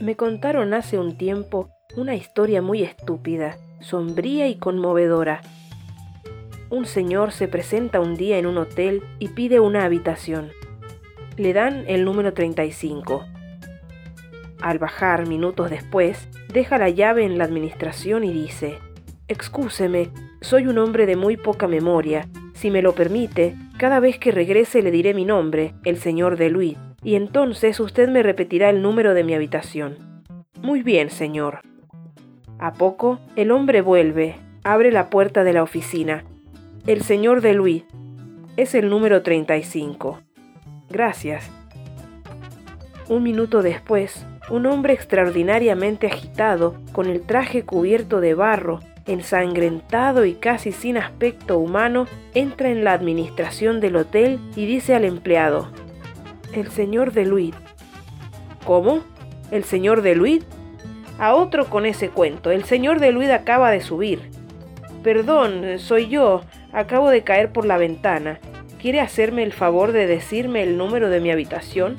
Me contaron hace un tiempo una historia muy estúpida, sombría y conmovedora. Un señor se presenta un día en un hotel y pide una habitación. Le dan el número 35. Al bajar minutos después, deja la llave en la administración y dice, Excúseme, soy un hombre de muy poca memoria. Si me lo permite, cada vez que regrese le diré mi nombre, el señor de Luis y entonces usted me repetirá el número de mi habitación. Muy bien, señor. A poco, el hombre vuelve, abre la puerta de la oficina. El señor de Luis. Es el número 35. Gracias. Un minuto después, un hombre extraordinariamente agitado, con el traje cubierto de barro, ensangrentado y casi sin aspecto humano, entra en la administración del hotel y dice al empleado, el señor de Luis. ¿Cómo? ¿El señor de Luis? A otro con ese cuento. El señor de Luis acaba de subir. Perdón, soy yo. Acabo de caer por la ventana. ¿Quiere hacerme el favor de decirme el número de mi habitación?